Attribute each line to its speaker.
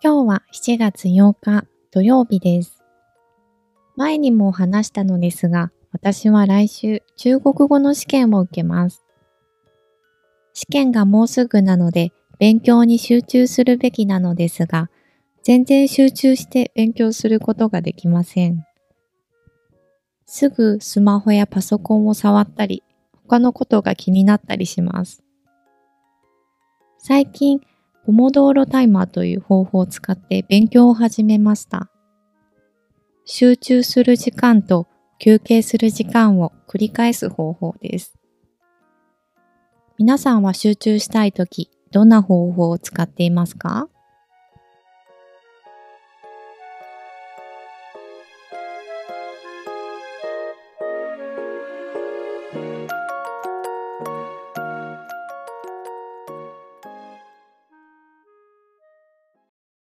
Speaker 1: 今日は7月8日土曜日です。前にも話したのですが、私は来週中国語の試験を受けます。試験がもうすぐなので勉強に集中するべきなのですが、全然集中して勉強することができません。すぐスマホやパソコンを触ったり、他のことが気になったりします。最近、ポモドーロタイマーという方法を使って勉強を始めました。集中する時間と休憩する時間を繰り返す方法です。皆さんは集中したいとき、どんな方法を使っていますか？